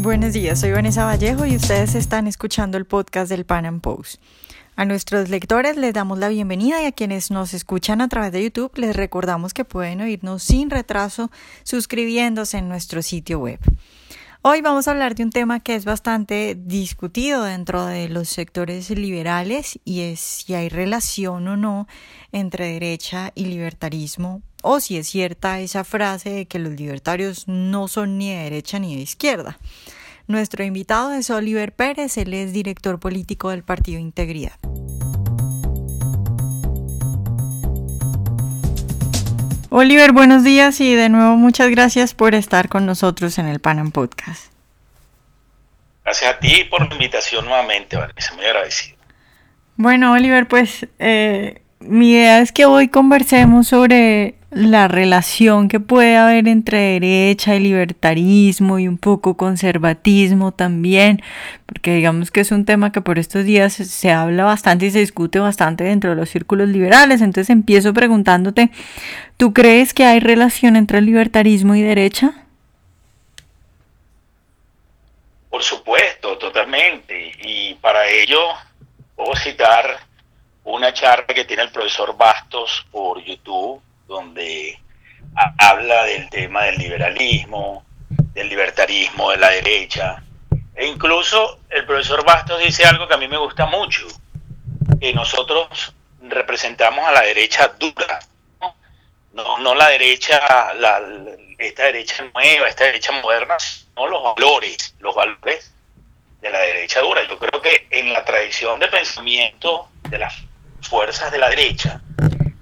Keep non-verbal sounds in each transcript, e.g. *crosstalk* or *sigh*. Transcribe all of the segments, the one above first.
Buenos días, soy Vanessa Vallejo y ustedes están escuchando el podcast del Pan Am Post. A nuestros lectores les damos la bienvenida y a quienes nos escuchan a través de YouTube les recordamos que pueden oírnos sin retraso suscribiéndose en nuestro sitio web. Hoy vamos a hablar de un tema que es bastante discutido dentro de los sectores liberales y es si hay relación o no entre derecha y libertarismo o si es cierta esa frase de que los libertarios no son ni de derecha ni de izquierda. Nuestro invitado es Oliver Pérez, él es director político del Partido Integridad. Oliver, buenos días y de nuevo muchas gracias por estar con nosotros en el Panam Podcast. Gracias a ti por la invitación nuevamente, Vanessa, muy agradecido. Bueno, Oliver, pues eh, mi idea es que hoy conversemos sobre la relación que puede haber entre derecha y libertarismo y un poco conservatismo también, porque digamos que es un tema que por estos días se habla bastante y se discute bastante dentro de los círculos liberales. Entonces empiezo preguntándote, ¿tú crees que hay relación entre libertarismo y derecha? Por supuesto, totalmente. Y para ello puedo citar una charla que tiene el profesor Bastos por YouTube donde habla del tema del liberalismo, del libertarismo de la derecha. E incluso el profesor Bastos dice algo que a mí me gusta mucho, que nosotros representamos a la derecha dura, no, no la derecha, esta derecha nueva, esta derecha moderna, no los valores, los valores de la derecha dura. Yo creo que en la tradición de pensamiento de las fuerzas de la derecha,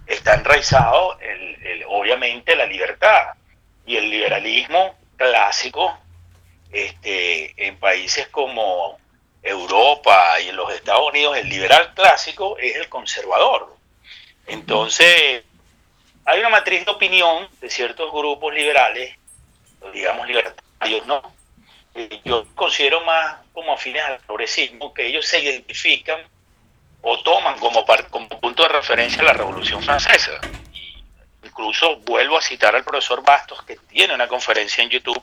está enraizado el, obviamente la libertad y el liberalismo clásico este, en países como Europa y en los Estados Unidos, el liberal clásico es el conservador. Entonces, hay una matriz de opinión de ciertos grupos liberales, digamos libertarios, no. Yo considero más como afines al progresismo, que ellos se identifican o toman como, como punto de referencia la Revolución Francesa. incluso vuelvo a citar al profesor Bastos, que tiene una conferencia en YouTube.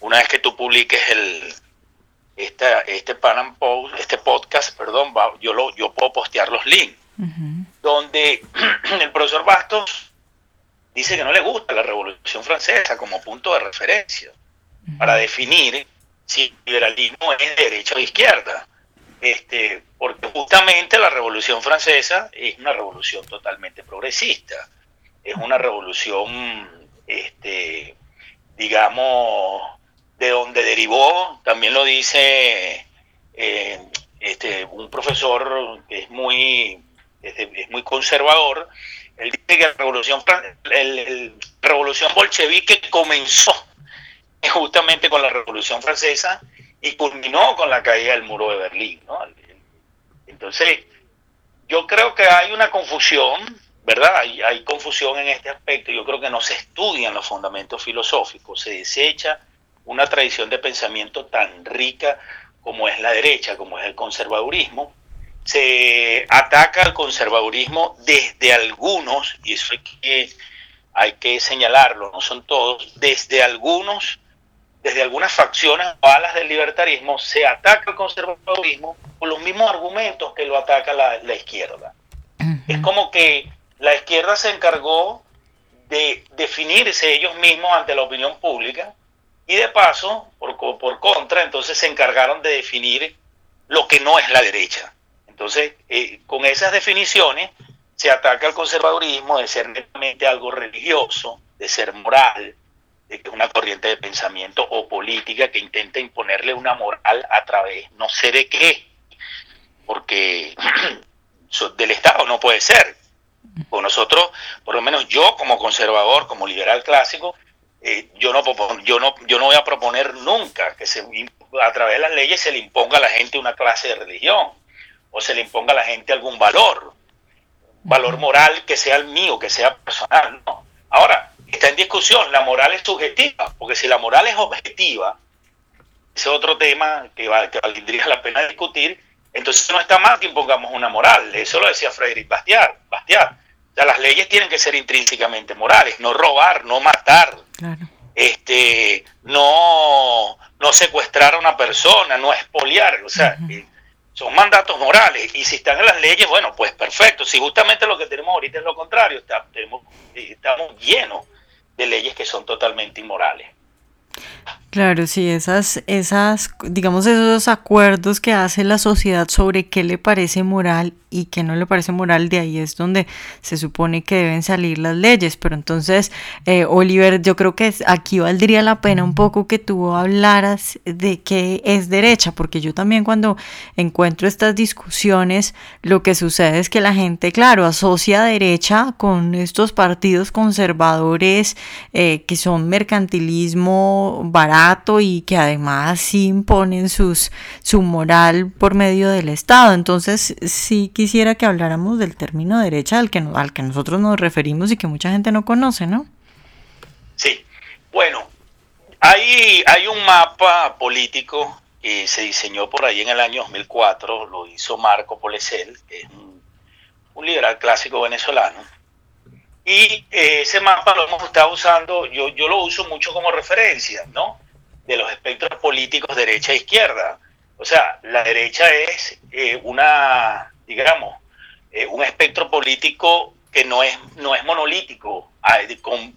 Una vez que tú publiques el, este Panam Post, este podcast, perdón, yo, lo, yo puedo postear los links, donde *clears throat* el profesor Bastos dice que no le gusta la Revolución Francesa como punto de referencia para definir si el liberalismo es de derecha o de izquierda este, porque justamente la Revolución Francesa es una revolución totalmente progresista, es una revolución, este, digamos, de donde derivó, también lo dice eh, este, un profesor que es muy, es muy conservador, él dice que la revolución, el, revolución bolchevique comenzó justamente con la revolución francesa y culminó con la caída del muro de Berlín. ¿no? Entonces, yo creo que hay una confusión, ¿verdad? Hay, confusión en este aspecto. Yo creo que no se estudian los fundamentos filosóficos, se desecha una tradición de pensamiento tan rica como es la derecha, como es el conservadurismo. Se ataca al conservadurismo desde algunos, y eso hay que, hay que señalarlo, no son todos, desde algunos desde algunas facciones o alas del libertarismo se ataca el conservadurismo con los mismos argumentos que lo ataca la, izquierda. Es como que la izquierda se encargó de definirse ellos mismos ante la opinión pública y de paso, por, por contra, entonces se encargaron de definir lo que no es la derecha. Entonces, eh, con esas definiciones se ataca al conservadurismo de ser netamente algo religioso, de ser moral, una corriente de pensamiento o política que intenta imponerle una moral a través, no sé de qué, porque *clears throat* del Estado no puede ser. O nosotros, por lo menos yo como conservador, como liberal clásico, eh, yo, no, yo, no, yo no voy a proponer nunca que se, a través de las leyes se le imponga a la gente una clase de religión o se le imponga a la gente algún valor, valor moral que sea el mío, que sea personal. No. Ahora, está en discusión, la moral es subjetiva, porque si la moral es objetiva, ese es otro tema que, valdría la pena discutir, entonces no está mal que impongamos una moral, eso lo decía Frederick Bastiat, Bastiat. O sea, las leyes tienen que ser intrínsecamente morales, no robar, no matar, este, no, no no secuestrar a una persona, no expoliar, o sea, son mandatos morales. Y si están en las leyes, bueno, pues perfecto. Si justamente lo que tenemos ahorita es lo contrario, estamos llenos de leyes que son totalmente inmorales. Claro, sí, esas, esas, digamos, esos acuerdos que hace la sociedad sobre qué le parece moral y qué no le parece moral, de ahí es donde se supone que deben salir las leyes. Pero entonces, eh, Oliver, yo creo que aquí valdría la pena un poco que tú hablaras de qué es derecha, porque yo también cuando encuentro estas discusiones, lo que sucede es que la gente, claro, asocia derecha con estos partidos conservadores eh, que son mercantilismo barato y que además imponen sus, su moral por medio del Estado. Entonces, sí quisiera que habláramos del término derecha al que, al que nosotros nos referimos y que mucha gente no conoce, ¿no? Sí, bueno, hay, hay un mapa político que se diseñó por ahí en el año 2004, lo hizo Marco Polesel, que es un, un liberal clásico venezolano. Y eh, ese mapa lo hemos estado usando, yo, yo lo uso mucho como referencia, ¿no? De los espectros políticos derecha e izquierda. O sea, la derecha es eh, una, digamos, eh, un espectro político que no es, no es monolítico,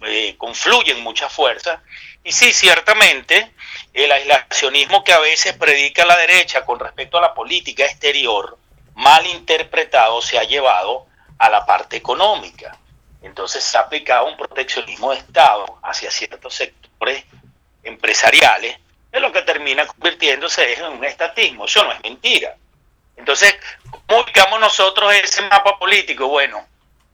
eh, confluyen muchas fuerzas. Y sí, ciertamente, el aislacionismo que a veces predica la derecha con respecto a la política exterior, mal interpretado, se ha llevado a la parte económica. Entonces se ha aplicado un proteccionismo de Estado hacia ciertos sectores empresariales, es lo que termina convirtiéndose en un estatismo. Eso no es mentira. Entonces, ¿cómo ubicamos nosotros ese mapa político? Bueno,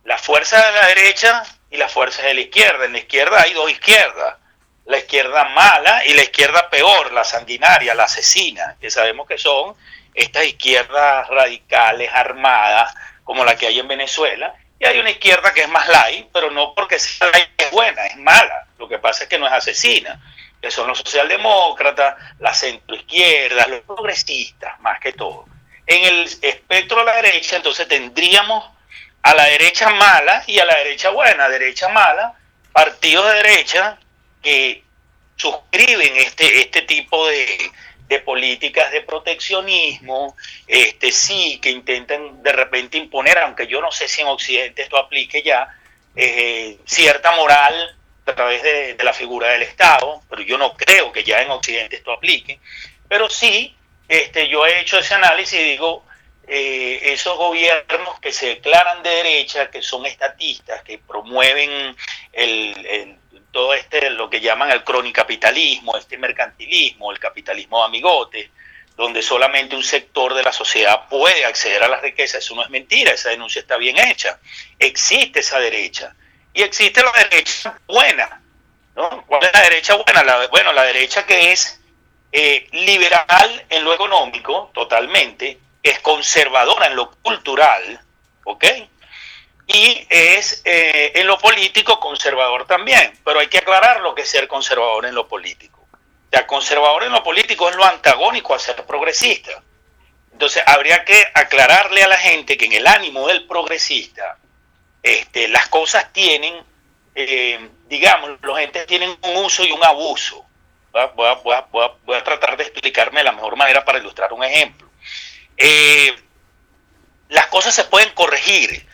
la fuerza de la derecha y las fuerzas de la izquierda. En la izquierda hay dos izquierdas. La izquierda mala y la izquierda peor, la sanguinaria, la asesina, que sabemos que son estas izquierdas radicales, armadas, como la que hay en Venezuela. Y hay una izquierda que es más light, pero no porque sea light es buena, es mala. Lo que pasa es que no es asesina que son los socialdemócratas, la centroizquierda, los progresistas, más que todo. En el espectro de la derecha, entonces tendríamos a la derecha mala y a la derecha buena. Derecha mala, partidos de derecha que suscriben este, este tipo de, políticas de proteccionismo, este sí, que intentan de repente imponer, aunque yo no sé si en Occidente esto aplique ya, eh, cierta moral a través de, la figura del Estado, pero yo no creo que ya en Occidente esto aplique, pero sí, este, yo he hecho ese análisis y digo, eh, esos gobiernos que se declaran de derecha, que son estatistas, que promueven el, todo este, lo que llaman el cronicapitalismo, este mercantilismo, el capitalismo de amigote, donde solamente un sector de la sociedad puede acceder a las riquezas, eso no es mentira, esa denuncia está bien hecha, existe esa derecha y existe la derecha buena. ¿no? ¿Cuál es la derecha buena? Bueno, la derecha que es eh, liberal en lo económico, totalmente, es conservadora en lo cultural, ¿ok? Y es eh, en lo político conservador también, pero hay que aclarar lo que es ser conservador en lo político. O sea, conservador en lo político es lo antagónico a ser progresista. Entonces habría que aclararle a la gente que en el ánimo del progresista este, las cosas tienen, eh, digamos, los entes tienen un uso y un abuso. Voy a, tratar de explicarme de la mejor manera para ilustrar un ejemplo. Eh, las cosas se pueden corregir.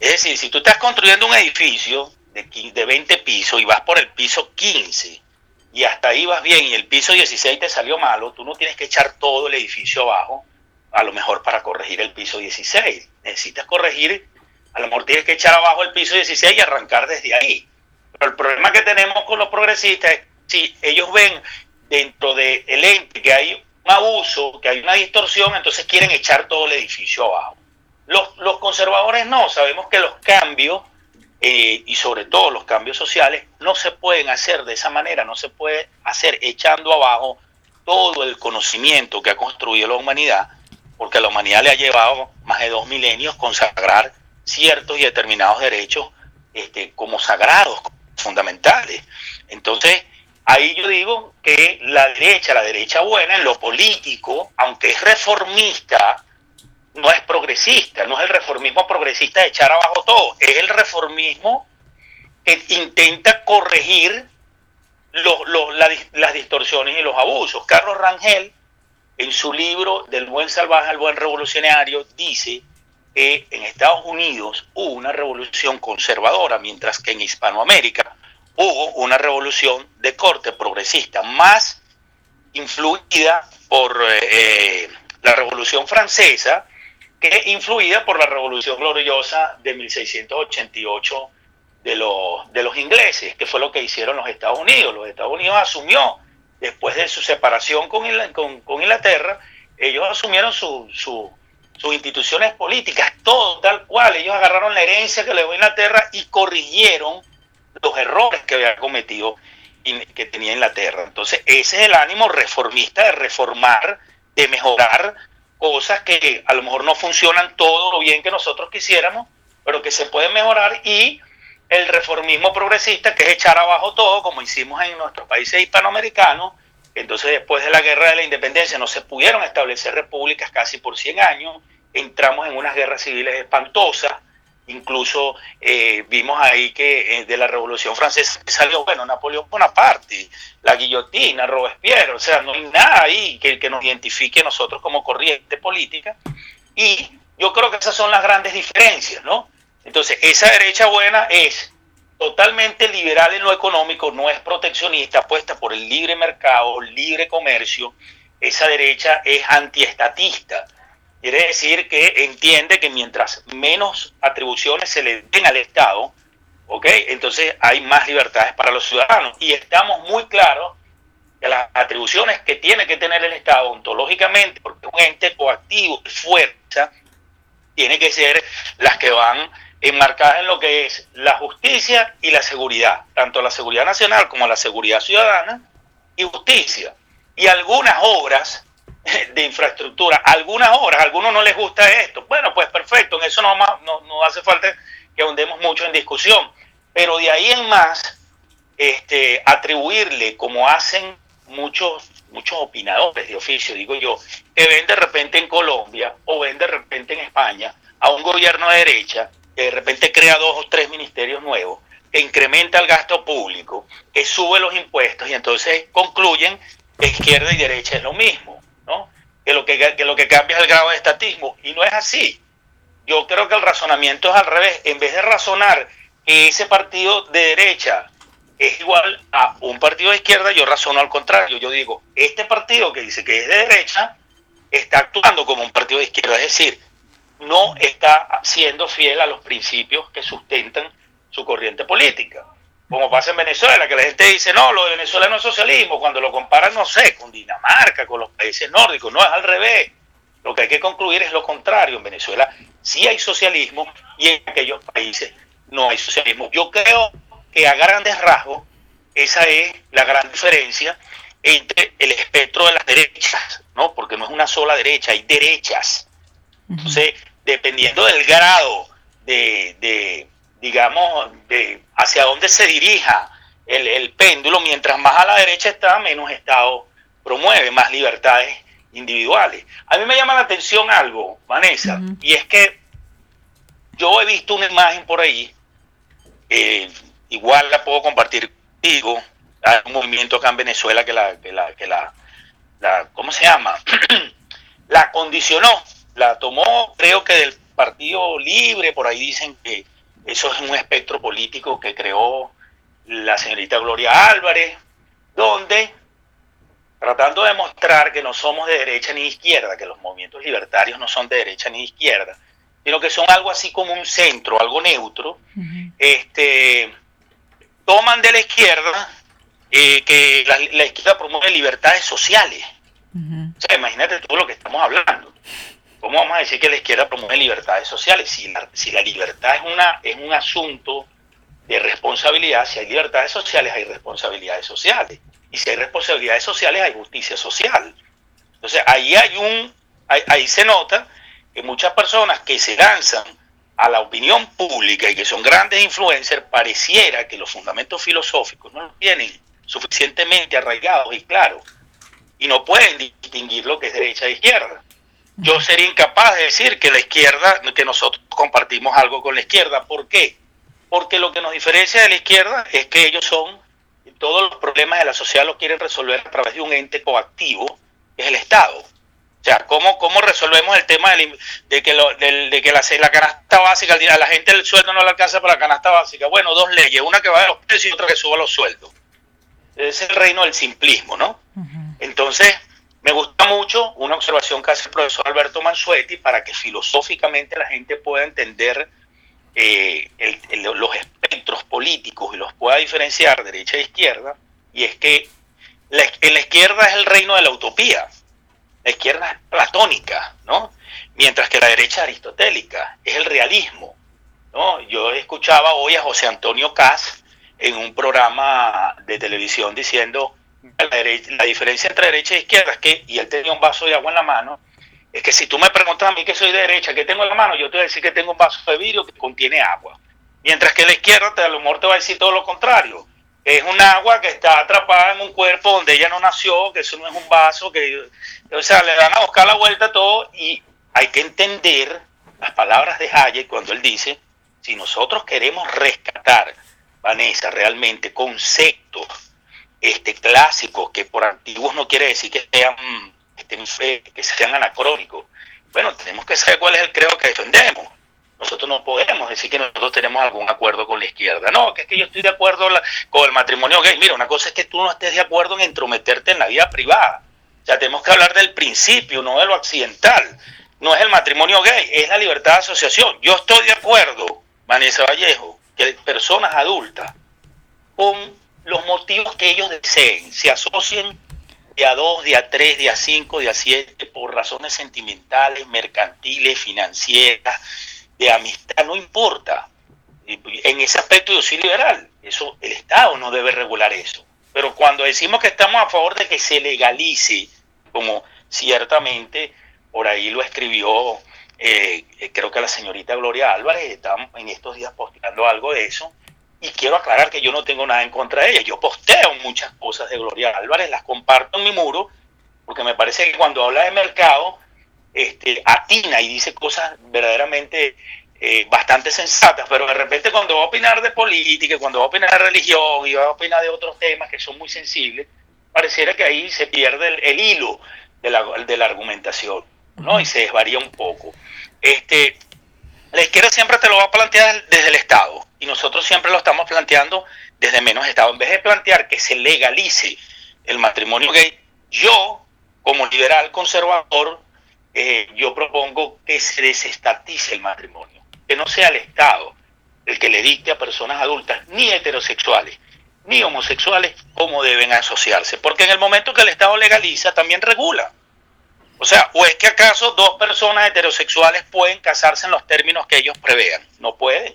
Es decir, si tú estás construyendo un edificio de, de 20 pisos y vas por el piso 15 y hasta ahí vas bien y el piso 16 te salió malo, tú no tienes que echar todo el edificio abajo, a lo mejor para corregir el piso 16. Necesitas corregir a lo mejor tienes que echar abajo el piso 16 y arrancar desde ahí. Pero el problema que tenemos con los progresistas es si ellos ven dentro del ente que hay un abuso, que hay una distorsión, entonces quieren echar todo el edificio abajo. Los, los conservadores no, sabemos que los cambios, eh, y sobre todo los cambios sociales, no se pueden hacer de esa manera, no se puede hacer echando abajo todo el conocimiento que ha construido la humanidad, porque la humanidad le ha llevado más de dos milenios consagrar ciertos y determinados derechos este, como sagrados, fundamentales. Entonces, ahí yo digo que la derecha, la derecha buena en lo político, aunque es reformista, no es progresista, no es el reformismo progresista de echar abajo todo, es el reformismo que intenta corregir las, distorsiones y los abusos. Carlos Rangel, en su libro Del buen salvaje al buen revolucionario, dice que en Estados Unidos hubo una revolución conservadora, mientras que en Hispanoamérica hubo una revolución de corte progresista, más influida por eh, la Revolución Francesa que influida por la Revolución Gloriosa de 1688 de los, de los ingleses, que fue lo que hicieron los Estados Unidos. Los Estados Unidos asumió, después de su separación con, con, Inglaterra, ellos asumieron sus instituciones políticas, todo tal cual. Ellos agarraron la herencia que le dio Inglaterra y corrigieron los errores que había cometido que tenía Inglaterra. Entonces, ese es el ánimo reformista de reformar, de mejorar cosas que a lo mejor no funcionan todo lo bien que nosotros quisiéramos, pero que se pueden mejorar y el reformismo progresista, que es echar abajo todo, como hicimos en nuestros países hispanoamericanos. Entonces, después de la guerra de la independencia, no se pudieron establecer repúblicas casi por 100 años. Entramos en unas guerras civiles espantosas. Incluso eh, vimos ahí que eh, de la Revolución Francesa salió, bueno, Napoleón Bonaparte, la guillotina, Robespierre, o sea, no hay nada ahí que, que nos identifique nosotros como corriente política. Y yo creo que esas son las grandes diferencias, ¿no? Entonces, esa derecha buena es totalmente liberal en lo económico, no es proteccionista, apuesta por el libre mercado, libre comercio. Esa derecha es antiestatista Quiere decir que entiende que mientras menos atribuciones se le den al Estado, ¿ok? Entonces hay más libertades para los ciudadanos. Y estamos muy claros que las atribuciones que tiene que tener el Estado ontológicamente, porque es un ente coactivo fuerza, tiene que ser las que van enmarcadas en lo que es la justicia y la seguridad, tanto la seguridad nacional como la seguridad ciudadana y justicia. Y algunas obras *laughs* de infraestructura, algunas horas, a algunos no les gusta esto. Bueno, pues perfecto, en eso no, no, no hace falta que ahondemos mucho en discusión. Pero de ahí en más, este, atribuirle, como hacen muchos, muchos opinadores de oficio, digo yo, que ven de repente en Colombia o ven de repente en España a un gobierno de derecha, que de repente crea dos o tres ministerios nuevos, que incrementa el gasto público, que sube los impuestos y entonces concluyen que izquierda y derecha es lo mismo que lo que, lo que cambia es el grado de estatismo. Y no es así. Yo creo que el razonamiento es al revés. En vez de razonar que ese partido de derecha es igual a un partido de izquierda, yo razono al contrario. Yo digo, este partido que dice que es de derecha está actuando como un partido de izquierda, es decir, no está siendo fiel a los principios que sustentan su corriente política como pasa en Venezuela, que la gente dice, no, lo de Venezuela no es socialismo, cuando lo comparan, no sé, con Dinamarca, con los países nórdicos, no, es al revés. Lo que hay que concluir es lo contrario. En Venezuela sí hay socialismo y en aquellos países no hay socialismo. Yo creo que a grandes rasgos esa es la gran diferencia entre el espectro de las derechas, ¿no? Porque no es una sola derecha, hay derechas. Entonces, dependiendo del grado de digamos, de hacia dónde se dirija el, péndulo, mientras más a la derecha está, menos Estado promueve, más libertades individuales. A mí me llama la atención algo, Vanessa, y es que yo he visto una imagen por ahí, eh, igual la puedo compartir contigo, hay un movimiento acá en Venezuela que la, que la, que la, la ¿cómo se llama? *clears throat* la condicionó, la tomó creo que del Partido Libre, por ahí dicen que eso es un espectro político que creó la señorita Gloria Álvarez, donde tratando de mostrar que no somos de derecha ni de izquierda, que los movimientos libertarios no son de derecha ni de izquierda, sino que son algo así como un centro, algo neutro, este, toman de la izquierda eh, que la, izquierda promueve libertades sociales. O sea, imagínate todo lo que estamos hablando. ¿Cómo vamos a decir que la izquierda promueve libertades sociales? Si la, si la libertad es, una, es un asunto de responsabilidad, si hay libertades sociales, hay responsabilidades sociales. Y si hay responsabilidades sociales, hay justicia social. Entonces, ahí hay un, ahí, se nota que muchas personas que se lanzan a la opinión pública y que son grandes influencers, pareciera que los fundamentos filosóficos no los tienen suficientemente arraigados y claros. Y no pueden distinguir lo que es derecha e izquierda yo sería incapaz de decir que la izquierda, que nosotros compartimos algo con la izquierda. ¿Por qué? Porque lo que nos diferencia de la izquierda es que ellos son todos los problemas de la sociedad los quieren resolver a través de un ente coactivo, que es el Estado. O sea, ¿cómo, cómo resolvemos el tema de, que, lo, de, que la, la, canasta básica, a la gente el sueldo no le alcanza para la canasta básica? Bueno, dos leyes, una que va a los precios y otra que suba los sueldos. Es el reino del simplismo, ¿no? Entonces, me gusta mucho una observación que hace el profesor Alberto Mansuetti para que filosóficamente la gente pueda entender eh, los espectros políticos y los pueda diferenciar derecha e izquierda, y es que en la izquierda es el reino de la utopía, la izquierda es platónica, ¿no? Mientras que la derecha aristotélica es el realismo. Yo escuchaba hoy a José Antonio Cas en un programa de televisión diciendo la, diferencia entre derecha e izquierda es que, y él tenía un vaso de agua en la mano, es que si tú me preguntas a mí que soy de derecha, que tengo en la mano, yo te voy a decir que tengo un vaso de vidrio que contiene agua. Mientras que la izquierda, te, a lo mejor te va a decir todo lo contrario. Es un agua que está atrapada en un cuerpo donde ella no nació, que eso no es un vaso, que, o sea, le dan a buscar la vuelta a todo y hay que entender las palabras de Hayek cuando él dice, si nosotros queremos rescatar, Vanessa, realmente conceptos este, clásicos, que por antiguos no quiere decir que sean que sean anacrónicos. Bueno, tenemos que saber cuál es el credo que defendemos. Nosotros no podemos decir que nosotros tenemos algún acuerdo con la izquierda. No, que es que yo estoy de acuerdo con el matrimonio gay. Mira, una cosa es que tú no estés de acuerdo en entrometerte en la vida privada. O sea, tenemos que hablar del principio, no de lo accidental. No es el matrimonio gay, es la libertad de asociación. Yo estoy de acuerdo, Vanessa Vallejo, que personas adultas, con los motivos que ellos deseen, se asocien día 2, día 3, día 5, día 7, por razones sentimentales, mercantiles, financieras, de amistad, no importa. En ese aspecto yo soy liberal, eso el Estado no debe regular eso. Pero cuando decimos que estamos a favor de que se legalice, como ciertamente por ahí lo escribió, eh, creo que la señorita Gloria Álvarez, está en estos días posteando algo de eso, y quiero aclarar que yo no tengo nada en contra de ella. Yo posteo muchas cosas de Gloria Álvarez, las comparto en mi muro, porque me parece que cuando habla de mercado, este, atina y dice cosas verdaderamente eh, bastante sensatas, pero de repente cuando va a opinar de política, cuando va a opinar de religión y va a opinar de otros temas que son muy sensibles, pareciera que ahí se pierde el, hilo de la, de la, argumentación, ¿no? Y se desvaría un poco. Este, la izquierda siempre te lo va a plantear desde el Estado y nosotros siempre lo estamos planteando desde menos Estado. En vez de plantear que se legalice el matrimonio gay, yo, como liberal conservador, eh, yo propongo que se desestatice el matrimonio, que no sea el Estado el que le dicte a personas adultas, ni heterosexuales, ni homosexuales, cómo deben asociarse. Porque en el momento que el Estado legaliza, también regula. O sea, ¿o es que acaso dos personas heterosexuales pueden casarse en los términos que ellos prevean? No pueden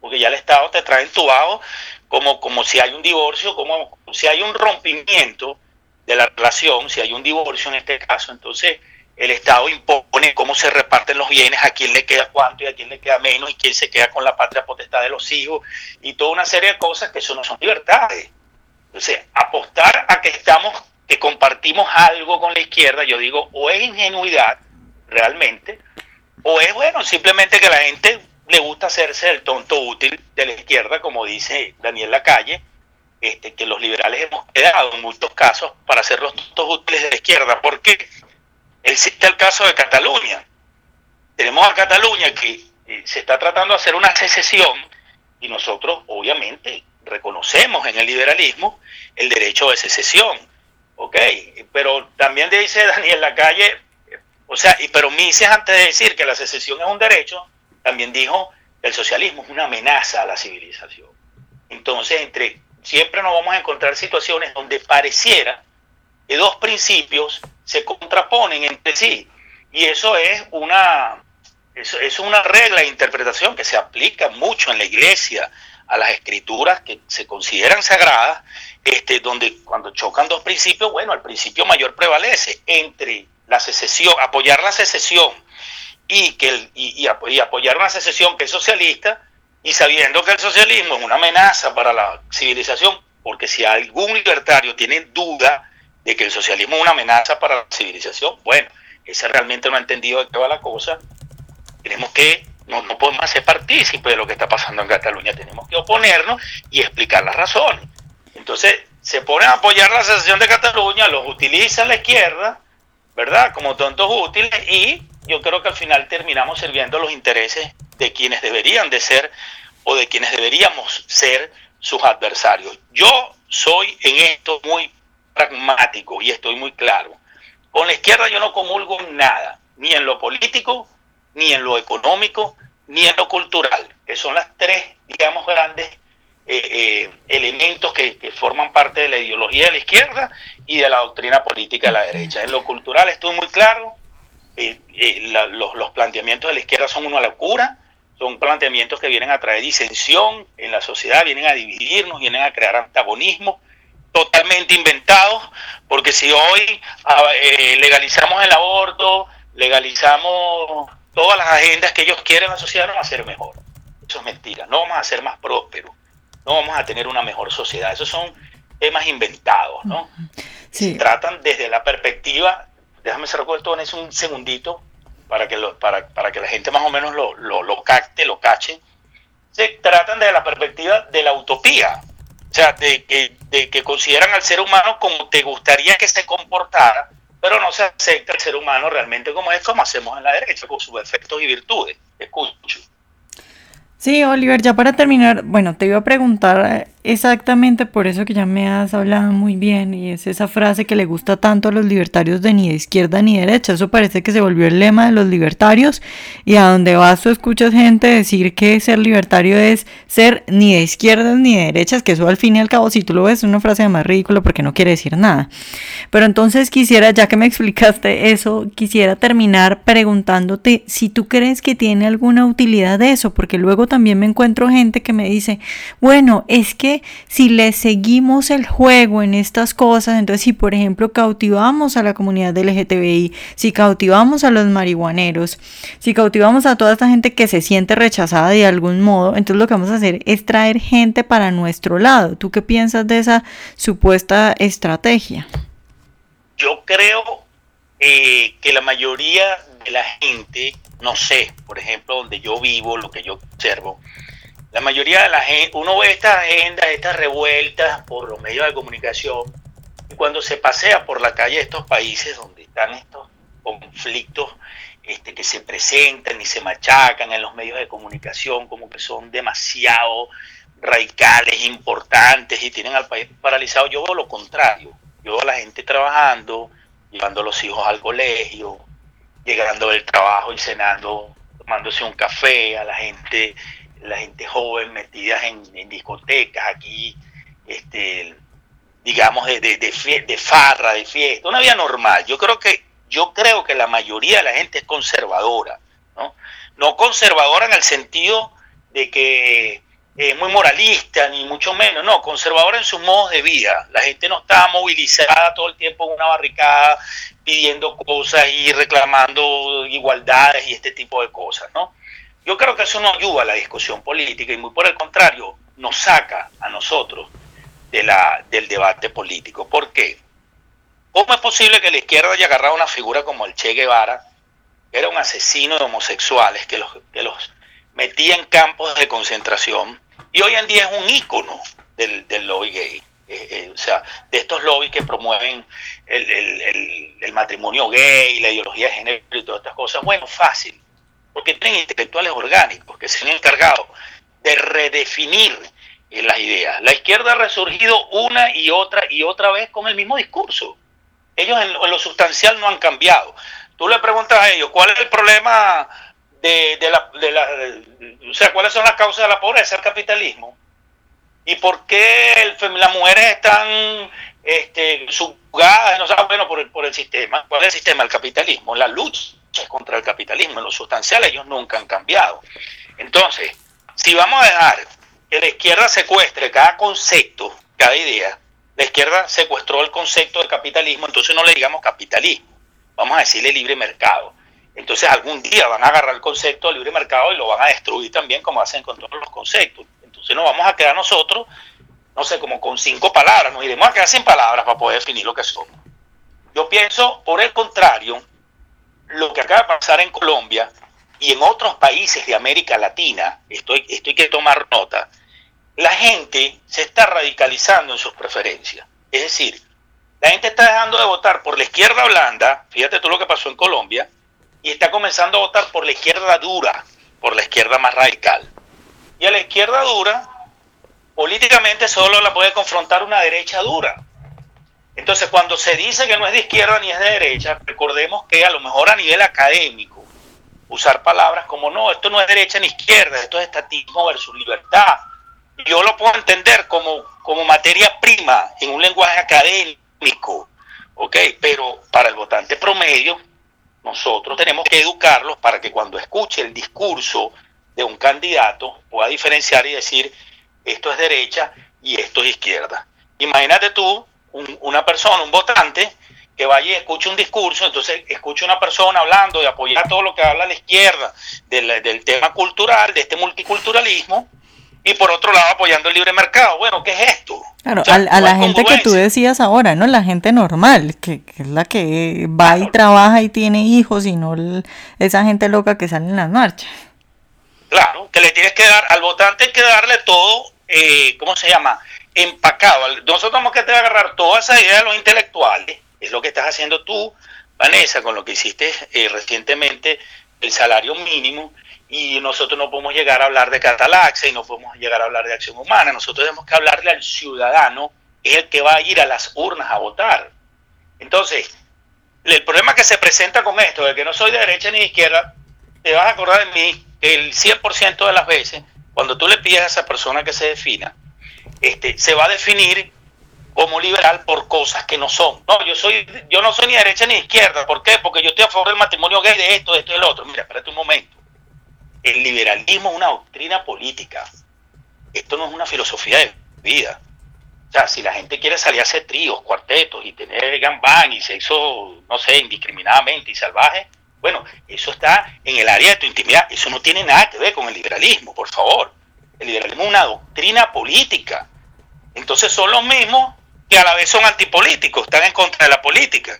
porque ya el Estado te trae entubado como, como si hay un divorcio, como si hay un rompimiento de la relación, si hay un divorcio en este caso, entonces el Estado impone cómo se reparten los bienes, a quién le queda cuánto y a quién le queda menos, y quién se queda con la patria potestad de los hijos, y toda una serie de cosas que eso no son libertades. Entonces, apostar a que estamos, que compartimos algo con la izquierda, yo digo, o es ingenuidad realmente, o es bueno, simplemente que la gente le gusta hacerse el tonto útil de la izquierda, como dice Daniel Lacalle, este, que los liberales hemos quedado en muchos casos para ser los tontos útiles de la izquierda. ¿Por qué? Existe el caso de Cataluña. Tenemos a Cataluña que eh, se está tratando de hacer una secesión y nosotros obviamente reconocemos en el liberalismo el derecho de secesión. ¿Ok? Pero también dice Daniel Lacalle, o sea, y, pero Mises antes de decir que la secesión es un derecho, también dijo que el socialismo es una amenaza a la civilización. Entonces, entre siempre nos vamos a encontrar situaciones donde pareciera que dos principios se contraponen entre sí. Y eso es una, eso es una regla de interpretación que se aplica mucho en la iglesia, a las escrituras que se consideran sagradas, este, donde cuando chocan dos principios, bueno, el principio mayor prevalece entre la secesión, apoyar la secesión y, que y, apoyar una secesión que es socialista y sabiendo que el socialismo es una amenaza para la civilización, porque si algún libertario tiene duda de que el socialismo es una amenaza para la civilización, bueno, ese realmente no ha entendido de qué la cosa. Tenemos que, no, no podemos ser partícipes de lo que está pasando en Cataluña, tenemos que oponernos y explicar las razones. Entonces se ponen a apoyar la secesión de Cataluña, los utilizan la izquierda, ¿verdad? Como tontos útiles y yo creo que al final terminamos sirviendo los intereses de quienes deberían de ser o de quienes deberíamos ser sus adversarios. Yo soy en esto muy pragmático y estoy muy claro. Con la izquierda yo no comulgo nada, ni en lo político, ni en lo económico, ni en lo cultural, que son las tres, digamos, grandes eh, eh, elementos que, forman parte de la ideología de la izquierda y de la doctrina política de la derecha. En lo cultural estoy muy claro, eh, los, los, planteamientos de la izquierda son una locura, son planteamientos que vienen a traer disensión en la sociedad, vienen a dividirnos, vienen a crear antagonismo totalmente inventados, porque si hoy ah, legalizamos el aborto, legalizamos todas las agendas que ellos quieren la sociedad, no va a ser mejor. Eso es mentira, no vamos a ser más prósperos no vamos a tener una mejor sociedad. Esos son temas inventados, ¿no? Se tratan desde la perspectiva, déjame cerrar esto en un segundito, para que, lo, para, para que la gente más o menos lo, lo, lo capte, lo cache. Se tratan desde la perspectiva de la utopía, o sea, de que, de que consideran al ser humano como te gustaría que se comportara, pero no se acepta el ser humano realmente como es, como hacemos en la derecha, con sus efectos y virtudes. Escucho. Sí, Oliver, ya para terminar, bueno, te iba a preguntar Exactamente por eso que ya me has hablado muy bien y es esa frase que le gusta tanto a los libertarios de ni de izquierda ni derecha. Eso parece que se volvió el lema de los libertarios y a donde vas tú escuchas gente decir que ser libertario es ser ni de izquierdas ni de derechas, que eso al fin y al cabo si tú lo ves es una frase más ridícula porque no quiere decir nada. Pero entonces quisiera, ya que me explicaste eso, quisiera terminar preguntándote si tú crees que tiene alguna utilidad eso, porque luego también me encuentro gente que me dice, bueno, es que si le seguimos el juego en estas cosas, entonces si por ejemplo cautivamos a la comunidad LGTBI, si cautivamos a los marihuaneros, si cautivamos a toda esta gente que se siente rechazada de algún modo, entonces lo que vamos a hacer es traer gente para nuestro lado. ¿Tú qué piensas de esa supuesta estrategia? Yo creo eh, que la mayoría de la gente, no sé, por ejemplo, donde yo vivo, lo que yo observo, la mayoría de la gente, uno ve estas agendas, estas revueltas por los medios de comunicación, y cuando se pasea por la calle de estos países donde están estos conflictos este, que se presentan y se machacan en los medios de comunicación como que son demasiado radicales, importantes y tienen al país paralizado, yo veo lo contrario. Yo veo a la gente trabajando, llevando a los hijos al colegio, llegando del trabajo y cenando, tomándose un café, a la gente la gente joven metida en, discotecas aquí, este, digamos, de, de, de, farra, de fiesta, una vida normal. Yo creo que, yo creo que la mayoría de la gente es conservadora, ¿no? No conservadora en el sentido de que es muy moralista, ni mucho menos, no, conservadora en sus modos de vida. La gente no está movilizada todo el tiempo en una barricada pidiendo cosas y reclamando igualdades y este tipo de cosas, ¿no? Yo creo que eso no ayuda a la discusión política y muy por el contrario, nos saca a nosotros de la, del debate político. ¿Por qué? ¿Cómo es posible que la izquierda haya agarrado una figura como el Che Guevara, que era un asesino de homosexuales, que los, que los metía en campos de concentración, y hoy en día es un ícono del, del lobby gay? Eh, eh, o sea, de estos lobbies que promueven el, el, el, matrimonio gay, la ideología de género y todas estas cosas. Bueno, fácil porque tienen intelectuales orgánicos que se han encargado de redefinir eh, las ideas. La izquierda ha resurgido una y otra y otra vez con el mismo discurso. Ellos en, lo sustancial no han cambiado. Tú le preguntas a ellos, ¿cuál es el problema de, la, o sea, cuáles son las causas de la pobreza? El capitalismo. ¿Y por qué las mujeres están este, subjugadas, no saben, bueno, por el, por el sistema? ¿Cuál es el sistema? El capitalismo, la lucha contra el capitalismo. En lo sustancial ellos nunca han cambiado. Entonces, si vamos a dejar que la izquierda secuestre cada concepto, cada idea, la izquierda secuestró el concepto de capitalismo, entonces no le digamos capitalismo, vamos a decirle libre mercado. Entonces algún día van a agarrar el concepto de libre mercado y lo van a destruir también como hacen con todos los conceptos. Entonces nos vamos a quedar nosotros, no sé, como con cinco palabras, nos iremos a quedar sin palabras para poder definir lo que somos. Yo pienso, por el contrario, lo que acaba de pasar en Colombia y en otros países de América Latina, esto, hay que tomar nota, la gente se está radicalizando en sus preferencias. Es decir, la gente está dejando de votar por la izquierda blanda, fíjate tú lo que pasó en Colombia, y está comenzando a votar por la izquierda dura, por la izquierda más radical. Y a la izquierda dura, políticamente solo la puede confrontar una derecha dura. Entonces, cuando se dice que no es de izquierda ni es de derecha, recordemos que a lo mejor a nivel académico, usar palabras como no, esto no es derecha ni izquierda, esto es estatismo versus libertad. Yo lo puedo entender como, como materia prima en un lenguaje académico, ¿ok? Pero para el votante promedio, nosotros tenemos que educarlos para que cuando escuche el discurso de un candidato pueda diferenciar y decir esto es derecha y esto es izquierda. Imagínate tú una persona, un votante, que vaya y escuche un discurso, entonces escuche una persona hablando de apoyar todo lo que habla la izquierda, del, del tema cultural, de este multiculturalismo, y por otro lado apoyando el libre mercado. Bueno, ¿qué es esto? Claro, a, la gente que tú decías ahora, ¿no? La gente normal, que, es la que va y trabaja y tiene hijos y no esa gente loca que sale en las marchas. Claro, que le tienes que dar, al votante hay que darle todo, eh, ¿cómo se llama? Empacado. Nosotros tenemos que agarrar toda esa idea de los intelectuales, es lo que estás haciendo tú, Vanessa, con lo que hiciste eh, recientemente, el salario mínimo, y nosotros no podemos llegar a hablar de catalaxia y no podemos llegar a hablar de acción humana. Nosotros tenemos que hablarle al ciudadano, es el que va a ir a las urnas a votar. Entonces, el problema que se presenta con esto, de que no soy de derecha ni de izquierda, te vas a acordar de mí el 100% de las veces, cuando tú le pides a esa persona que se defina, este, se va a definir como liberal por cosas que no son. No, yo soy, yo no soy ni derecha ni izquierda. ¿Por qué? Porque yo estoy a favor del matrimonio gay, de esto, de esto y del otro. Mira, espérate un momento el liberalismo es una doctrina política. Esto no es una filosofía de vida. O sea, si la gente quiere salir a hacer tríos, cuartetos y tener gambán y sexo, no sé, indiscriminadamente y salvaje, bueno, eso está en el área de tu intimidad. Eso no tiene nada que ver con el liberalismo, por favor. El liberalismo es una doctrina política. Entonces son los mismos que a la vez son antipolíticos, están en contra de la política.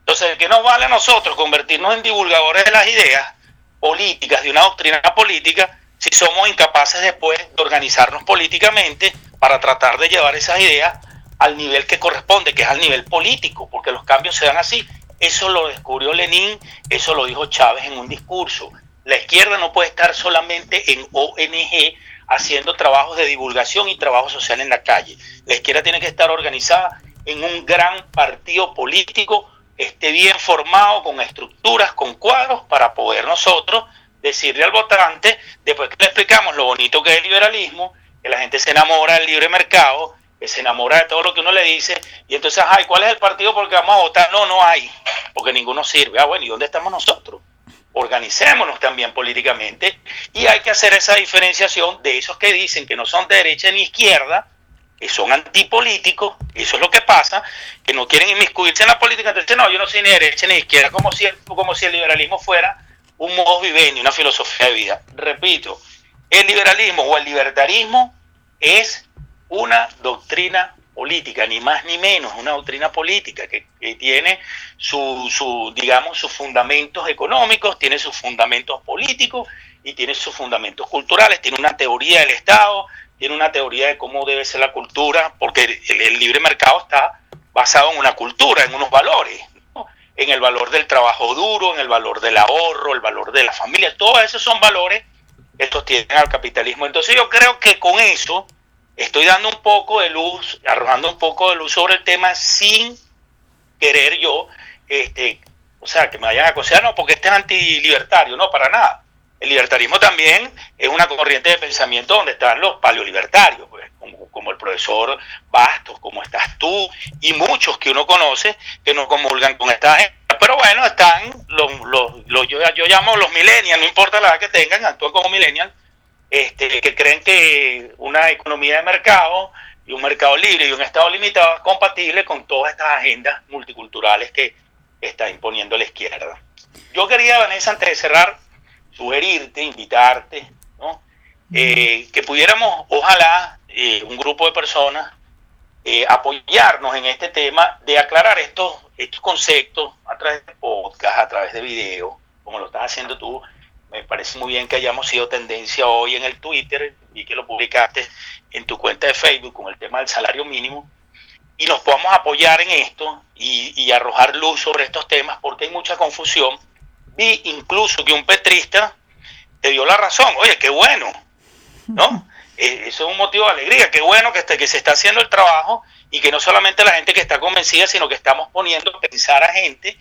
Entonces, ¿qué nos vale a nosotros convertirnos en divulgadores de las ideas políticas, de una doctrina política, si somos incapaces después de organizarnos políticamente para tratar de llevar esas ideas al nivel que corresponde, que es al nivel político, porque los cambios se dan así. Eso lo descubrió Lenin, eso lo dijo Chávez en un discurso. La izquierda no puede estar solamente en ONG haciendo trabajos de divulgación y trabajo social en la calle. La izquierda tiene que estar organizada en un gran partido político esté bien formado, con estructuras, con cuadros, para poder nosotros decirle al votante, después que le explicamos lo bonito que es el liberalismo, que la gente se enamora del libre mercado, que se enamora de todo lo que uno le dice, y entonces, ay, ¿cuál es el partido por el que vamos a votar? No, no hay, porque ninguno sirve. Ah, bueno, ¿y dónde estamos nosotros? Organicémonos también políticamente y hay que hacer esa diferenciación de esos que dicen que no son de derecha ni izquierda, que son antipolíticos, eso es lo que pasa, que no quieren inmiscuirse en la política, entonces no, yo no soy ni derecha ni izquierda, como si, el, como si el liberalismo fuera un modo vivendi, una filosofía de vida. Repito, el liberalismo o el libertarismo es una doctrina política, ni más ni menos, una doctrina política que, tiene su, su, digamos, sus fundamentos económicos, tiene sus fundamentos políticos y tiene sus fundamentos culturales, tiene una teoría del Estado, tiene una teoría de cómo debe ser la cultura, porque el, libre mercado está basado en una cultura, en unos valores, en el valor del trabajo duro, en el valor del ahorro, el valor de la familia, todos esos son valores que estos tienen al capitalismo. Entonces yo creo que con eso estoy dando un poco de luz, arrojando un poco de luz sobre el tema sin querer yo, este, o sea, que me vayan a acosar, no, porque este es antilibertario, no, para nada. El libertarismo también es una corriente de pensamiento donde están los paleolibertarios, pues, como, el profesor Bastos, como estás tú, y muchos que uno conoce que no comulgan con esta gente. Pero bueno, están los, los, yo, yo, llamo los millennials, no importa la edad que tengan, actúan como millennials, este, que creen que una economía de mercado y un mercado libre y un Estado limitado es compatible con todas estas agendas multiculturales que está imponiendo la izquierda. Yo quería, Vanessa, antes de cerrar, sugerirte, invitarte, ¿no? Eh, que pudiéramos, ojalá, eh, un grupo de personas, eh, apoyarnos en este tema de aclarar estos, estos conceptos a través de podcast, a través de videos, como lo estás haciendo tú, me parece muy bien que hayamos sido tendencia hoy en el Twitter y que lo publicaste en tu cuenta de Facebook con el tema del salario mínimo y nos podamos apoyar en esto y, arrojar luz sobre estos temas porque hay mucha confusión. Vi incluso que un petrista te dio la razón, oye, qué bueno, ¿no? *laughs* Eh, eso es un motivo de alegría, qué bueno que, que se está haciendo el trabajo y que no solamente la gente que está convencida, sino que estamos poniendo a pensar a gente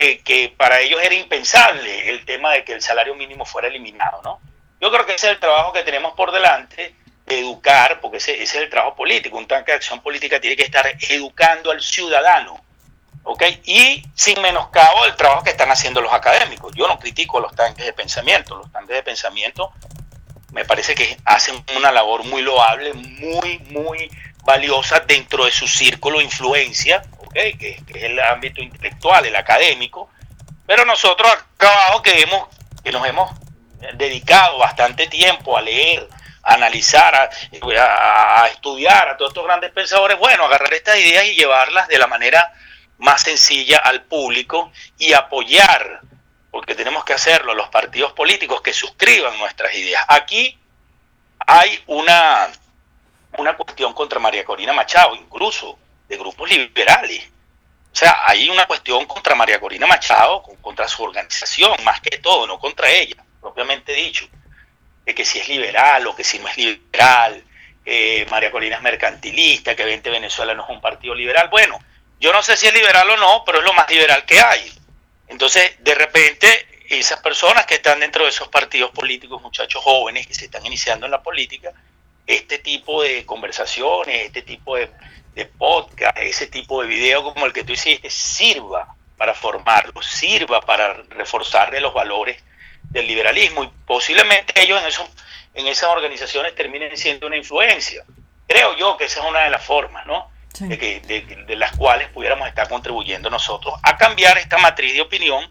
que para ellos era impensable el tema de que el salario mínimo fuera eliminado, ¿no? Yo creo que ese es el trabajo que tenemos por delante, de educar, porque ese, es el trabajo político, un tanque de acción política tiene que estar educando al ciudadano, ¿ok? Y sin menoscabo del trabajo que están haciendo los académicos. Yo no critico los tanques de pensamiento, los tanques de pensamiento me parece que hacen una labor muy loable, muy, muy valiosa dentro de su círculo de influencia, que, es el ámbito intelectual, el académico, pero nosotros acabamos que, hemos, que nos hemos dedicado bastante tiempo a leer, a analizar, a, estudiar a todos estos grandes pensadores, bueno, agarrar estas ideas y llevarlas de la manera más sencilla al público y apoyar, porque tenemos que hacerlo, los partidos políticos que suscriban nuestras ideas. Aquí hay una, una cuestión contra María Corina Machado, incluso de grupos liberales. O sea, hay una cuestión contra María Corina Machado, contra su organización, más que todo, no contra ella, propiamente dicho, de que si es liberal o que si no es liberal, María Corina es mercantilista, que 20 Venezuela no es un partido liberal. Bueno, yo no sé si es liberal o no, pero es lo más liberal que hay. Entonces, de repente, esas personas que están dentro de esos partidos políticos, muchachos jóvenes que se están iniciando en la política, este tipo de conversaciones, este tipo de, de podcast, ese tipo de video como el que tú hiciste, sirva para formarlos, sirva para reforzarle los valores del liberalismo y posiblemente ellos en, eso, en esas organizaciones terminen siendo una influencia. Creo yo que esa es una de las formas, ¿no? De, que, de, las cuales pudiéramos estar contribuyendo nosotros a cambiar esta matriz de opinión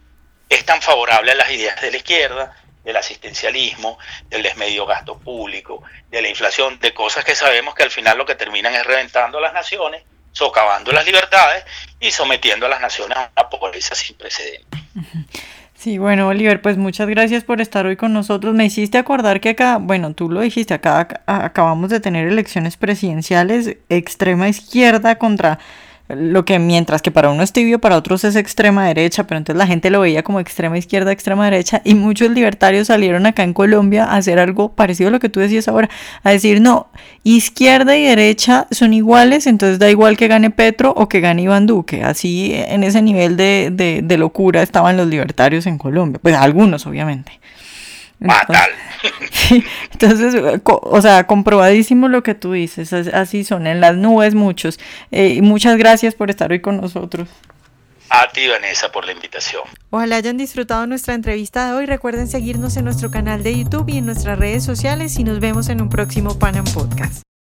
es tan favorable a las ideas de la izquierda, del asistencialismo, del desmedio gasto público, de la inflación, de cosas que sabemos que al final lo que terminan es reventando a las naciones, socavando las libertades y sometiendo a las naciones a una pobreza sin precedentes. *laughs* Sí, bueno, Oliver, pues muchas gracias por estar hoy con nosotros. Me hiciste acordar que acá, bueno, tú lo dijiste, acá acabamos de tener elecciones presidenciales extrema izquierda contra lo que mientras que para uno es tibio, para otros es extrema derecha, pero entonces la gente lo veía como extrema izquierda, extrema derecha, y muchos libertarios salieron acá en Colombia a hacer algo parecido a lo que tú decías ahora, a decir, no, izquierda y derecha son iguales, entonces da igual que gane Petro o que gane Iván Duque, así en ese nivel de, de, de locura estaban los libertarios en Colombia, pues algunos obviamente. Fatal. entonces, *laughs* o sea, comprobadísimo lo que tú dices, así son, en las nubes muchos. Eh, muchas gracias por estar hoy con nosotros. A ti, Vanessa, por la invitación. Ojalá hayan disfrutado nuestra entrevista de hoy. Recuerden seguirnos en nuestro canal de YouTube y en nuestras redes sociales y nos vemos en un próximo Panam Podcast.